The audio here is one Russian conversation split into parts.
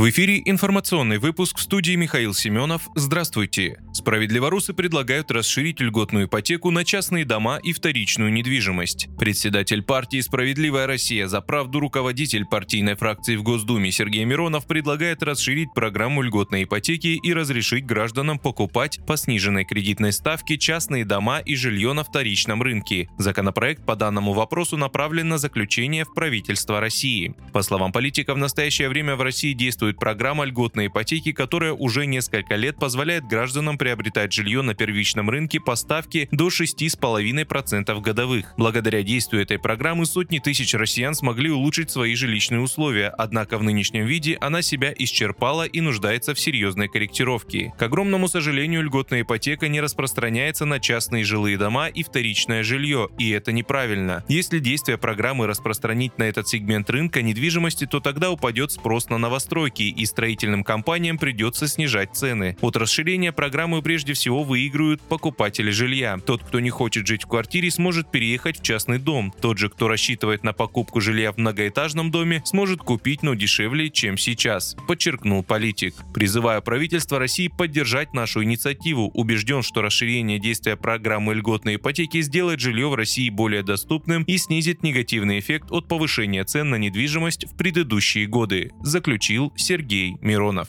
В эфире информационный выпуск в студии Михаил Семенов. Здравствуйте. Справедливорусы предлагают расширить льготную ипотеку на частные дома и вторичную недвижимость. Председатель партии «Справедливая Россия за правду» руководитель партийной фракции в Госдуме Сергей Миронов предлагает расширить программу льготной ипотеки и разрешить гражданам покупать по сниженной кредитной ставке частные дома и жилье на вторичном рынке. Законопроект по данному вопросу направлен на заключение в правительство России. По словам политика, в настоящее время в России действует действует программа льготной ипотеки, которая уже несколько лет позволяет гражданам приобретать жилье на первичном рынке по ставке до 6,5% годовых. Благодаря действию этой программы сотни тысяч россиян смогли улучшить свои жилищные условия, однако в нынешнем виде она себя исчерпала и нуждается в серьезной корректировке. К огромному сожалению, льготная ипотека не распространяется на частные жилые дома и вторичное жилье, и это неправильно. Если действие программы распространить на этот сегмент рынка недвижимости, то тогда упадет спрос на новостройки, сроки, и строительным компаниям придется снижать цены. От расширения программы прежде всего выигрывают покупатели жилья. Тот, кто не хочет жить в квартире, сможет переехать в частный дом. Тот же, кто рассчитывает на покупку жилья в многоэтажном доме, сможет купить, но дешевле, чем сейчас, подчеркнул политик. Призываю правительство России поддержать нашу инициативу. Убежден, что расширение действия программы льготной ипотеки сделает жилье в России более доступным и снизит негативный эффект от повышения цен на недвижимость в предыдущие годы, заключил Сергей Миронов.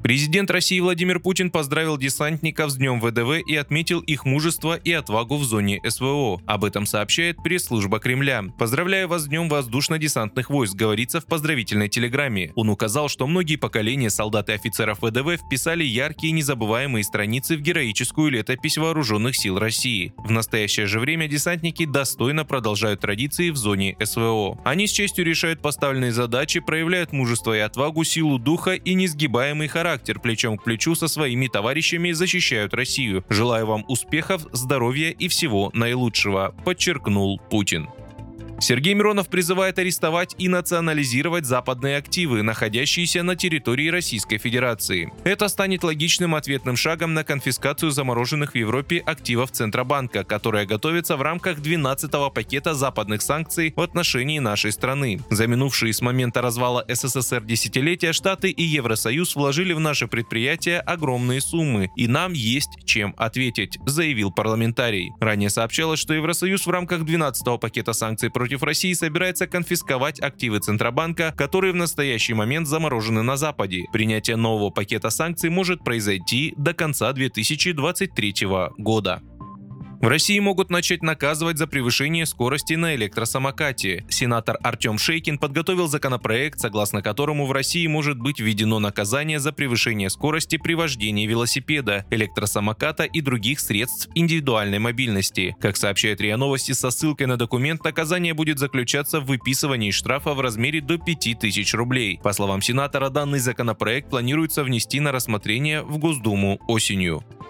Президент России Владимир Путин поздравил десантников с Днем ВДВ и отметил их мужество и отвагу в зоне СВО. Об этом сообщает пресс-служба Кремля. «Поздравляю вас с Днем воздушно-десантных войск», говорится в поздравительной телеграмме. Он указал, что многие поколения солдат и офицеров ВДВ вписали яркие и незабываемые страницы в героическую летопись вооруженных сил России. В настоящее же время десантники достойно продолжают традиции в зоне СВО. Они с честью решают поставленные задачи, проявляют мужество и отвагу, силу духа и несгибаемый характер характер, плечом к плечу со своими товарищами защищают Россию. Желаю вам успехов, здоровья и всего наилучшего, подчеркнул Путин. Сергей Миронов призывает арестовать и национализировать западные активы, находящиеся на территории Российской Федерации. Это станет логичным ответным шагом на конфискацию замороженных в Европе активов Центробанка, которая готовится в рамках 12-го пакета западных санкций в отношении нашей страны. За минувшие с момента развала СССР десятилетия Штаты и Евросоюз вложили в наше предприятие огромные суммы, и нам есть чем ответить, заявил парламентарий. Ранее сообщалось, что Евросоюз в рамках 12-го пакета санкций против против России собирается конфисковать активы Центробанка, которые в настоящий момент заморожены на Западе. Принятие нового пакета санкций может произойти до конца 2023 года. В России могут начать наказывать за превышение скорости на электросамокате. Сенатор Артем Шейкин подготовил законопроект, согласно которому в России может быть введено наказание за превышение скорости при вождении велосипеда, электросамоката и других средств индивидуальной мобильности. Как сообщает РИА Новости со ссылкой на документ, наказание будет заключаться в выписывании штрафа в размере до 5000 рублей. По словам сенатора, данный законопроект планируется внести на рассмотрение в Госдуму осенью.